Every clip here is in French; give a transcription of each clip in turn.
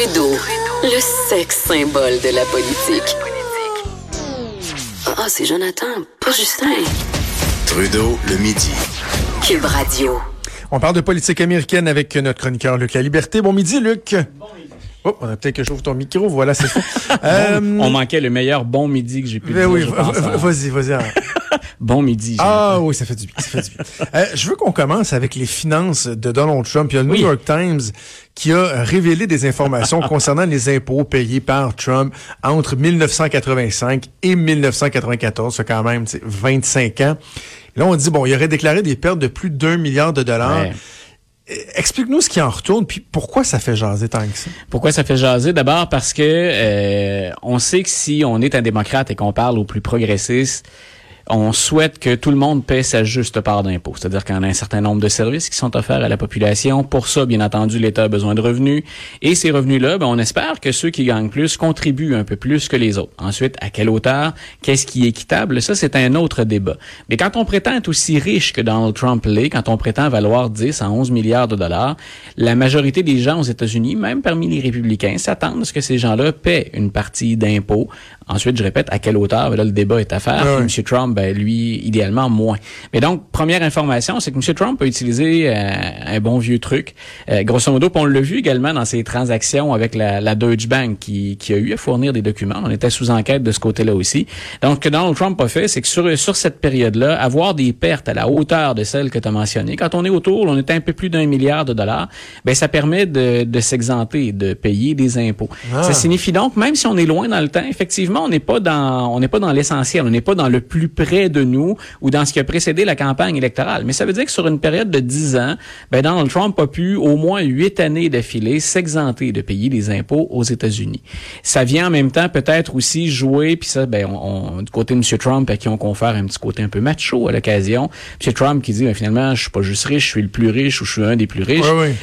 Trudeau, le sexe symbole de la politique. Ah, c'est Jonathan, pas Justin. Trudeau, le midi. Cube Radio. On parle de politique américaine avec notre chroniqueur Luc La Liberté. Bon midi, Luc. Oh, on a peut-être que j'ouvre ton micro. Voilà, c'est fait. Euh, on manquait le meilleur bon midi que j'ai pu ben dire. oui, hein. vas-y, vas-y. Bon midi. Ah oui, ça fait du bien. Ça fait du bien. Euh, je veux qu'on commence avec les finances de Donald Trump. Il y a le New. York Times qui a révélé des informations concernant les impôts payés par Trump entre 1985 et 1994. C'est quand même tu sais, 25 ans. Là, on dit, bon, il aurait déclaré des pertes de plus d'un milliard de dollars. Ouais. Explique-nous ce qui en retourne, puis pourquoi ça fait jaser tant. Pourquoi ça fait jaser? D'abord parce que euh, on sait que si on est un démocrate et qu'on parle aux plus progressistes, on souhaite que tout le monde paie sa juste part d'impôts. C'est-à-dire qu'on a un certain nombre de services qui sont offerts à la population. Pour ça, bien entendu, l'État a besoin de revenus. Et ces revenus-là, ben, on espère que ceux qui gagnent plus contribuent un peu plus que les autres. Ensuite, à quelle hauteur? Qu'est-ce qui est équitable? Ça, c'est un autre débat. Mais quand on prétend être aussi riche que Donald Trump l'est, quand on prétend valoir 10 à 11 milliards de dollars, la majorité des gens aux États-Unis, même parmi les républicains, s'attendent à ce que ces gens-là paient une partie d'impôts. Ensuite, je répète, à quelle hauteur? Là, le débat est à faire. Ouais, Puis M. Trump, ben, lui, idéalement, moins. Mais donc, première information, c'est que M. Trump a utilisé euh, un bon vieux truc. Euh, grosso modo, on l'a vu également dans ses transactions avec la, la Deutsche Bank qui, qui a eu à fournir des documents. On était sous enquête de ce côté-là aussi. Donc, ce que Donald Trump a fait, c'est que sur, sur cette période-là, avoir des pertes à la hauteur de celles que tu as mentionnées, quand on est autour, on est un peu plus d'un milliard de dollars, ben ça permet de, de s'exenter, de payer des impôts. Ah. Ça signifie donc, même si on est loin dans le temps, effectivement, on n'est pas dans, on n'est pas dans l'essentiel, on n'est pas dans le plus près de nous ou dans ce qui a précédé la campagne électorale. Mais ça veut dire que sur une période de 10 ans, ben Donald Trump a pu au moins huit années d'affilée s'exenter de payer des impôts aux États-Unis. Ça vient en même temps peut-être aussi jouer, puis ça, ben on, on- du côté de M. Trump, à qui on confère un petit côté un peu macho à l'occasion. M. Trump qui dit ben, finalement, je suis pas juste riche, je suis le plus riche ou je suis un des plus riches.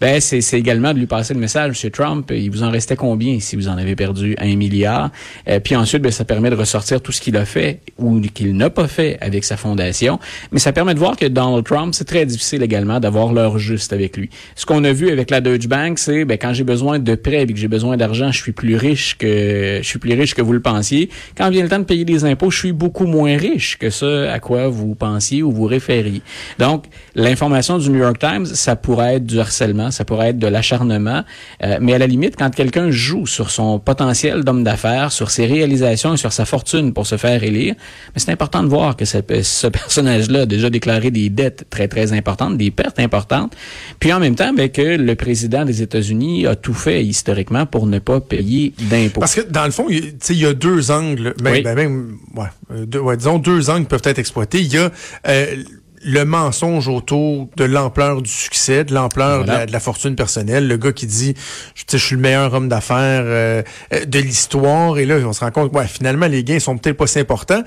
Ben, c'est, c'est également de lui passer le message, M. Trump, il vous en restait combien si vous en avez perdu un milliard? Euh, puis ensuite, ben, ça permet de ressortir tout ce qu'il a fait ou qu'il n'a pas fait avec sa fondation. Mais ça permet de voir que Donald Trump, c'est très difficile également d'avoir l'heure juste avec lui. Ce qu'on a vu avec la Deutsche Bank, c'est ben, quand j'ai besoin de prêts et que j'ai besoin d'argent, je suis plus riche que je suis plus riche que vous le pensiez. Quand vient le temps de payer des impôts, je suis beaucoup moins riche que ce à quoi vous pensiez ou vous référiez. Donc, l'information du New York Times, ça pourrait être du harcèlement, ça pourrait être de l'acharnement, euh, mais à la limite, quand quelqu'un joue sur son potentiel d'homme d'affaires, sur ses réalisations et sur sa fortune pour se faire élire, mais c'est important de voir que ce, ce personnage-là a déjà déclaré des dettes très, très importantes, des pertes importantes, puis en même temps, ben, que le président des États-Unis a tout fait historiquement pour ne pas payer d'impôts. Parce que dans le fond, il y a- tu sais, il y a deux angles, ben, Oui. ben, ben, ouais, euh, deux- ouais, disons deux angles peuvent être exploités. Il y a euh, le mensonge autour de l'ampleur du succès, de l'ampleur de, la, de la fortune personnelle. Le gars qui dit, je, suis le meilleur homme d'affaires euh, euh, de l'histoire, et là, on se rend compte, ouais, finalement, les gains sont peut-être pas si importants.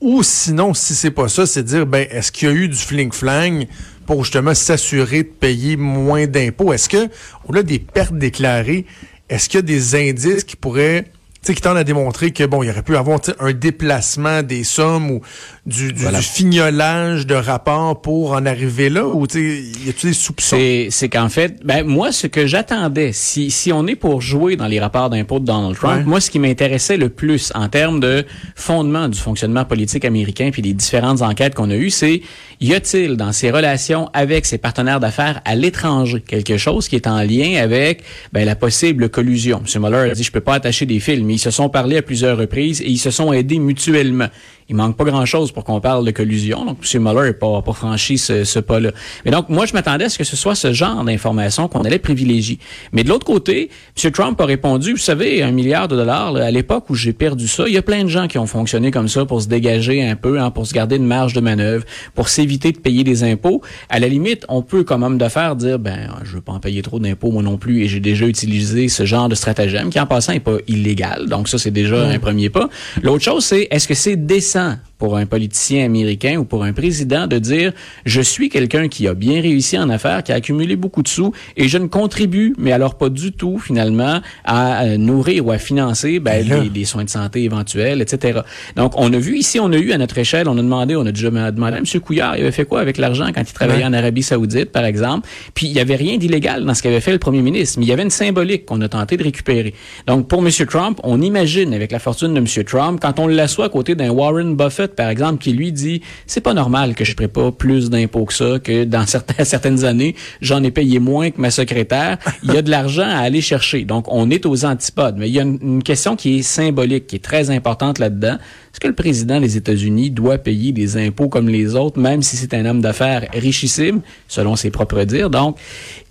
Ou sinon, si c'est pas ça, c'est dire, ben, est-ce qu'il y a eu du fling-flang pour justement s'assurer de payer moins d'impôts? Est-ce que, au-delà des pertes déclarées, est-ce qu'il y a des indices qui pourraient, qui tendent à démontrer que, bon, il y aurait pu avoir un déplacement des sommes ou du, du, Voilà. du fignolage de rapports pour en arriver là? Ou, y a-tu des soupçons? C'est, qu'en fait, ben moi, ce que j'attendais, si, si on est pour jouer dans les rapports d'impôts de Donald Trump, Ouais. moi, ce qui m'intéressait le plus en termes de fondement du fonctionnement politique américain puis des différentes enquêtes qu'on a eues, c'est y a-t-il dans ses relations avec ses partenaires d'affaires à l'étranger quelque chose qui est en lien avec ben, la possible collusion? M. Mueller a dit, je peux pas attacher des fils, mais ils se sont parlé à plusieurs reprises et ils se sont aidés mutuellement. Il manque pas grand-chose pour qu'on parle de collusion. Donc, M. Mueller n'a pas, pas franchi ce, ce pas-là. Mais donc, moi, je m'attendais à ce que ce soit ce genre d'informations qu'on allait privilégier. Mais de l'autre côté, M. Trump a répondu, vous savez, un milliard de dollars, là, à l'époque où j'ai perdu ça, il y a plein de gens qui ont fonctionné comme ça pour se dégager un peu, hein, pour se garder une marge de manœuvre, pour s'éviter de payer des impôts. À la limite, on peut, comme homme d'affaires, dire, ben, je veux pas en payer trop d'impôts, moi non plus, et j'ai déjà utilisé ce genre de stratagème, qui en passant n'est pas illégal. Donc ça, c'est déjà un premier pas. L'autre chose, c'est, est-ce que c'est décent pour un politicien américain ou pour un président de dire je suis quelqu'un qui a bien réussi en affaires, qui a accumulé beaucoup de sous et je ne contribue, mais alors pas du tout finalement à euh, nourrir ou à financer ben, les, les soins de santé éventuels, etc. Donc on a vu ici, on a eu à notre échelle, on a demandé, on a déjà demandé à M. Couillard, il avait fait quoi avec l'argent quand il travaillait en Arabie Saoudite, par exemple? Puis il y avait rien d'illégal dans ce qu'avait fait le premier ministre, mais il y avait une symbolique qu'on a tenté de récupérer. Donc pour M. Trump, on imagine avec la fortune de M. Trump, quand on l'assoit à côté d'un Warren Buffett par exemple, qui lui dit c'est pas normal que je paie pas plus d'impôts que ça, que dans certaines, certaines années, j'en ai payé moins que ma secrétaire. Il y a de l'argent à aller chercher. Donc, on est aux antipodes. Mais il y a une, une question qui est symbolique, qui est très importante là-dedans. Est-ce que le président des États-Unis doit payer des impôts comme les autres, même si c'est un homme d'affaires richissime, selon ses propres dires? Donc,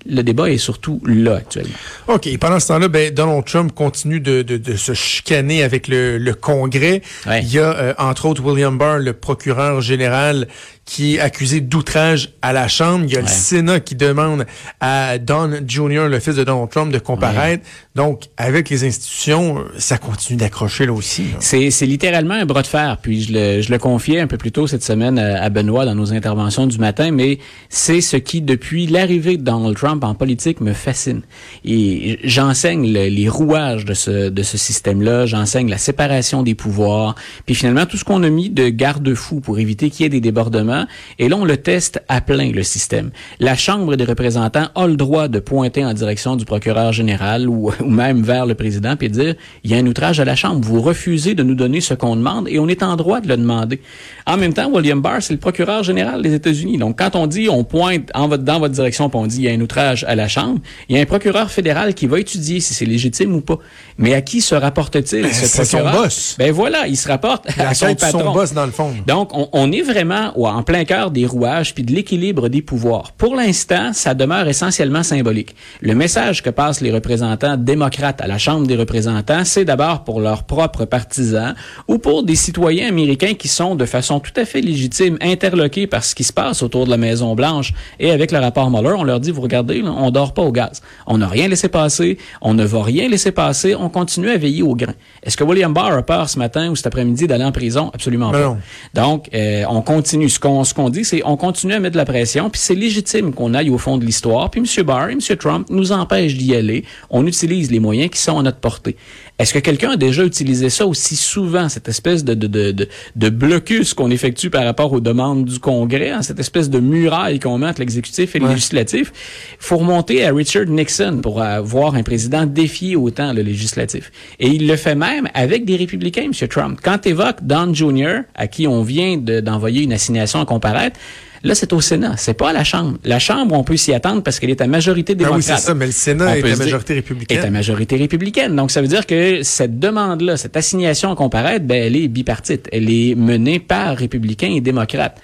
le débat est surtout là actuellement. OK. Pendant ce temps-là, ben, Donald Trump continue de, de, de se chicaner avec le, le Congrès. Ouais. Il y a, euh, entre autres, William Barr, le procureur général, qui est accusé d'outrage à la Chambre. Il y a le. Sénat qui demande à Don Jr., le fils de Donald Trump, de comparaître. Donc, avec les institutions, euh, ça continue d'accrocher là aussi. C'est, littéralement un bras de fer. Puis je le, je le confiais un peu plus tôt cette semaine à, Benoît dans nos interventions du matin, mais c'est ce qui, depuis l'arrivée de Donald Trump en politique, me fascine. Et j'enseigne le- les rouages de ce, de ce système-là, j'enseigne la séparation des pouvoirs, puis finalement tout ce qu'on a mis de garde-fous pour éviter qu'il y ait des débordements. Et là, on le teste à plein, le système. La Chambre des représentants a le droit de pointer en direction du procureur général ou, ou même vers le président puis de dire il y a un outrage à la Chambre. Vous refusez de nous donner ce qu'on demande et on est en droit de le demander. En même temps, William Barr, c'est le procureur général des États-Unis. Donc, quand on dit on pointe en votre, dans votre direction puis on dit il y a un outrage à la Chambre, il y a un procureur fédéral qui va étudier si c'est légitime ou pas. Mais à qui se rapporte-t-il, Ben, ce c'est son procureur? boss. Ben voilà, il se rapporte à son patron. son boss, dans le fond. Donc, on, on est vraiment en plein cœur des rouages puis de l'équilibre des pouvoirs. Pour l'instant, ça demeure essentiellement symbolique. Le message que passent les représentants démocrates à la Chambre des représentants, c'est d'abord pour leurs propres partisans ou pour des citoyens américains qui sont de façon tout à fait légitime interloqués par ce qui se passe autour de la Maison Blanche. Et avec le rapport Mueller, on leur dit, vous regardez, là, on dort pas au gaz. On n'a rien laissé passer, on ne va rien laisser passer, on continue à veiller au grain. Est-ce que William Barr a peur ce matin ou cet après-midi d'aller en prison? Absolument Ben pas. non. Donc, euh, on continue. Ce qu'on ce qu'on dit, c'est on continue à mettre de la pression, puis c'est légitime qu'on aille au fond de l'histoire. Puis M. Barr et M. Trump nous empêchent d'y aller. On utilise les moyens qui sont à notre portée. Est-ce que quelqu'un a déjà utilisé ça aussi souvent, cette espèce de, de, de, de, de blocus qu'on effectue par rapport aux demandes du Congrès, hein, cette espèce de muraille qu'on met entre l'exécutif et le Ouais. législatif? Faut remonter à Richard Nixon pour euh, voir un président défier autant le législatif. Et il le fait même avec des républicains, M. Trump. Quand tu évoques Don Jr., à qui on vient de- d'envoyer une assignation à comparaître, Là, c'est au Sénat, c'est pas à la Chambre. La Chambre, on peut s'y attendre parce qu'elle est à majorité Ah oui, démocrate. c'est ça, mais le Sénat On est à majorité républicaine. Est à majorité républicaine. Donc, ça veut dire que cette demande-là, cette assignation à comparaître, ben, elle est bipartite. Elle est menée par républicains et démocrates.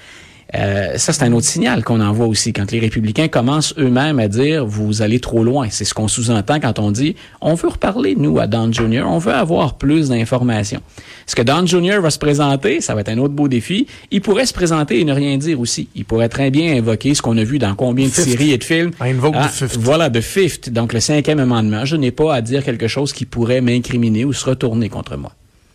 Euh, ça, c'est un autre signal qu'on envoie aussi quand les républicains commencent eux-mêmes à dire vous allez trop loin. C'est ce qu'on sous-entend quand on dit on veut reparler, nous, à Don Jr., on veut avoir plus d'informations. Est-ce que Don Jr. va se présenter? Ça va être un autre beau défi. Il pourrait se présenter et ne rien dire aussi. Il pourrait très bien invoquer ce qu'on a vu dans combien de Fifth. séries et de films. I invoke Ah, the fifth. Voilà, de fifth, donc le cinquième amendement. Je n'ai pas à dire quelque chose qui pourrait m'incriminer ou se retourner contre moi.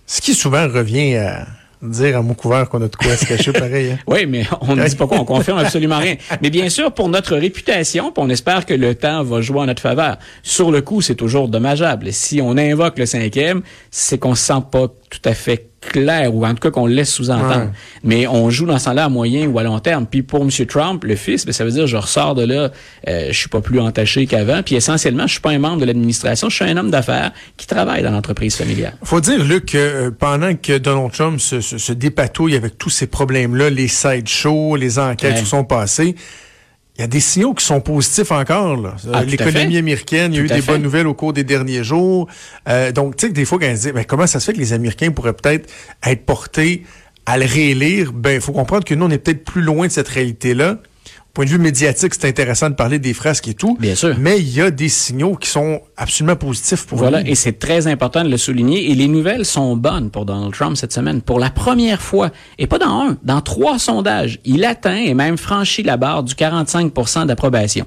Ce qui souvent revient à dire à mon couvert qu'on a de quoi se cacher pareil. hein. Oui, mais on ne dit pas quoi, on confirme absolument rien. Mais bien sûr, pour notre réputation, on espère que le temps va jouer en notre faveur. Sur le coup, c'est toujours dommageable. Si on invoque le cinquième, c'est qu'on se sent pas tout à fait clair, ou en tout cas qu'on laisse sous-entendre. Ouais. Mais on joue dans ce là à moyen ou à long terme. Puis pour M. Trump, le fils, ben, ça veut dire je ressors de là, euh, je suis pas plus entaché qu'avant. Puis essentiellement, je suis pas un membre de l'administration, je suis un homme d'affaires qui travaille dans l'entreprise familiale. Faut dire, Luc, que euh, pendant que Donald Trump se, se, se dépatouille avec tous ces problèmes-là, les sideshows, les enquêtes Ouais. qui sont passées, il y a des signaux qui sont positifs encore. là. Euh, Ah, L'économie américaine, il y a eu des fait. bonnes nouvelles au cours des derniers jours. Euh, donc, tu sais, que des fois, quand on se dit, ben, comment ça se fait que les Américains pourraient peut-être être portés à le réélire, ben, il faut comprendre que nous, on est peut-être plus loin de cette réalité-là point de vue médiatique, c'est intéressant de parler des frasques et tout. Bien sûr. Mais il y a des signaux qui sont absolument positifs pour Voilà, lui. et c'est très important de le souligner. Et les nouvelles sont bonnes pour Donald Trump cette semaine. Pour la première fois, et pas dans un, dans trois sondages, il atteint et même franchit la barre du 45% d'approbation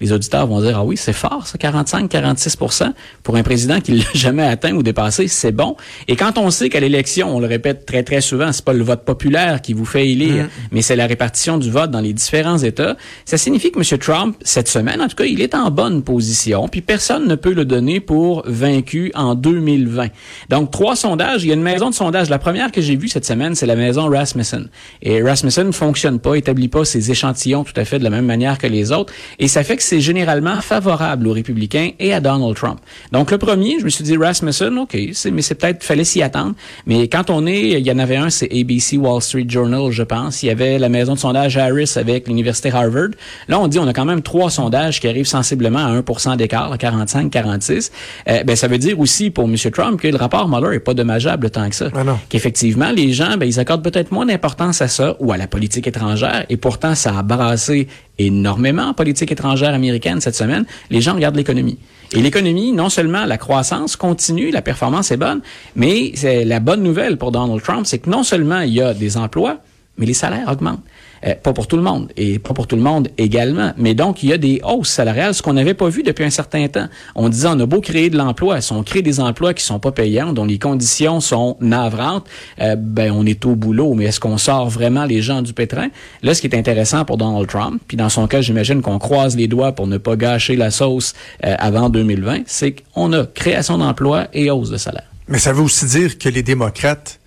les auditeurs vont dire, ah oui, c'est fort, ça, 45-46 pour un président qui l'a jamais atteint ou dépassé, c'est bon. Et quand on sait qu'à l'élection, on le répète très, très souvent, c'est pas le vote populaire qui vous fait élire, mm. mais c'est la répartition du vote dans les différents États, ça signifie que M. Trump, cette semaine, en tout cas, il est en bonne position, puis personne ne peut le donner pour vaincu en 2020. Donc, trois sondages. Il y a une maison de sondage. La première que j'ai vue cette semaine, c'est la maison Rasmussen. Et Rasmussen ne fonctionne pas, établit pas ses échantillons tout à fait de la même manière que les autres. Et ça fait que c'est généralement favorable aux républicains et à Donald Trump. Donc le premier, je me suis dit Rasmussen, ok, mais c'est peut-être fallait s'y attendre. Mais quand on est, il y en avait un, c'est ABC Wall Street Journal, je pense. Il y avait la maison de sondage Harris avec l'université Harvard. Là, on dit on a quand même trois sondages qui arrivent sensiblement à 1% d'écart, 45-46. Euh, ben ça veut dire aussi pour M. Trump que le rapport Mueller est pas dommageable tant que ça. Ah Qu'effectivement les gens, ben ils accordent peut-être moins d'importance à ça ou à la politique étrangère et pourtant ça a brassé énormément en politique étrangère américaine cette semaine, les gens regardent l'économie. Et l'économie, non seulement la croissance continue, la performance est bonne, mais c'est la bonne nouvelle pour Donald Trump, c'est que non seulement il y a des emplois, mais les salaires augmentent. Euh, pas pour tout le monde et pas pour tout le monde également. Mais donc, il y a des hausses salariales, ce qu'on n'avait pas vu depuis un certain temps. On disait, on a beau créer de l'emploi, si on crée des emplois qui sont pas payants, dont les conditions sont navrantes, euh, ben on est au boulot. Mais est-ce qu'on sort vraiment les gens du pétrin? Là, ce qui est intéressant pour Donald Trump, puis dans son cas, j'imagine qu'on croise les doigts pour ne pas gâcher la sauce euh, avant 2020, c'est qu'on a création d'emplois et hausse de salaire. Mais ça veut aussi dire que les démocrates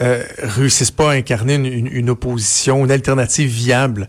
euh, réussissent pas à incarner une, opposition, une alternative viable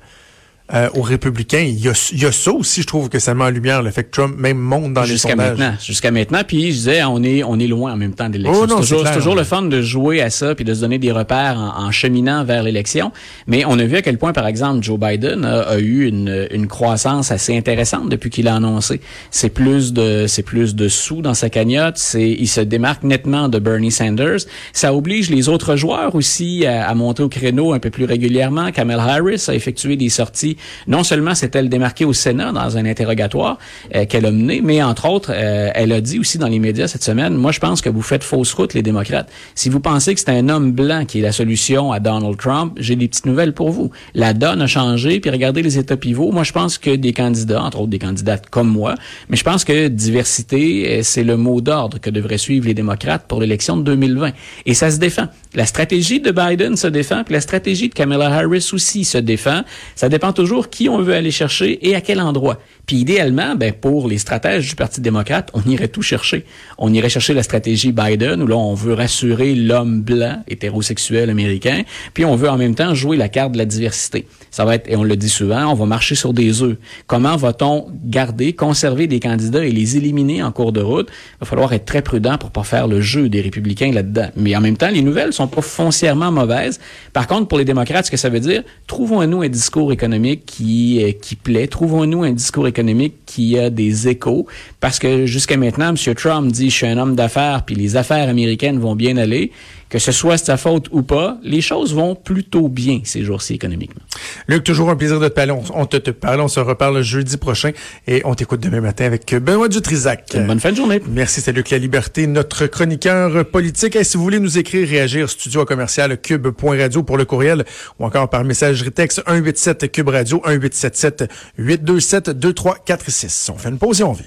euh, aux républicains. Il y, a, il y, a, ça aussi, je trouve que ça met en lumière le fait que Trump même monte dans les sondages. Maintenant, jusqu'à maintenant, puis je disais, on est, on est loin en même temps de l'élection. Oh, c'est toujours, toujours, le fun de jouer à ça puis de se donner des repères en, en cheminant vers l'élection. Mais on a vu à quel point, par exemple, Joe Biden a, a eu une, une, croissance assez intéressante depuis qu'il a annoncé. C'est plus de, c'est plus de sous dans sa cagnotte. C'est, il se démarque nettement de Bernie Sanders. Ça oblige les autres joueurs aussi à, à monter au créneau un peu plus régulièrement. Kamala Harris a effectué des sorties non seulement s'est-elle démarquée au Sénat dans un interrogatoire euh, qu'elle a mené, mais entre autres, euh, elle a dit aussi dans les médias cette semaine, moi je pense que vous faites fausse route les démocrates. Si vous pensez que c'est un homme blanc qui est la solution à Donald Trump, j'ai des petites nouvelles pour vous. La donne a changé, puis regardez les états pivots. Moi je pense que des candidats, entre autres des candidates comme moi, mais je pense que diversité, euh, c'est le mot d'ordre que devraient suivre les démocrates pour l'élection de 2020. Et ça se défend. La stratégie de Biden se défend, la stratégie de Kamala Harris aussi se défend. Ça dépend toujours qui on veut aller chercher et à quel endroit. Puis idéalement, ben pour les stratèges du Parti démocrate, on irait tout chercher. On irait chercher la stratégie Biden où là on veut rassurer l'homme blanc hétérosexuel américain, puis on veut en même temps jouer la carte de la diversité. Ça va être et on le dit souvent, on va marcher sur des œufs. Comment va-t-on garder, conserver des candidats et les éliminer en cours de route? Il va falloir être très prudent pour pas faire le jeu des républicains là-dedans. Mais en même temps, les nouvelles sont pas foncièrement mauvaises. Par contre, pour les démocrates, ce que ça veut dire, trouvons-nous un discours économique qui euh, qui plaît, trouvons-nous un discours économique économique qui a des échos. Parce que jusqu'à maintenant, M. Trump dit, je suis un homme d'affaires, puis les affaires américaines vont bien aller. Que ce soit sa faute ou pas, les choses vont plutôt bien ces jours-ci économiquement. Luc, toujours un plaisir de te parler. On, te, te parle, on se reparle jeudi prochain et on t'écoute demain matin avec Benoît Dutrisac. Une bonne fin de journée. Merci, c'est Luc La Liberté, notre chroniqueur politique. Et si vous voulez nous écrire, réagir, studio à commercial cube.radio pour le courriel ou encore par messagerie texte 187 cube radio 1877 827 2346. On fait une pause et on vient.